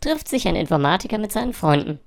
trifft sich ein Informatiker mit seinen Freunden.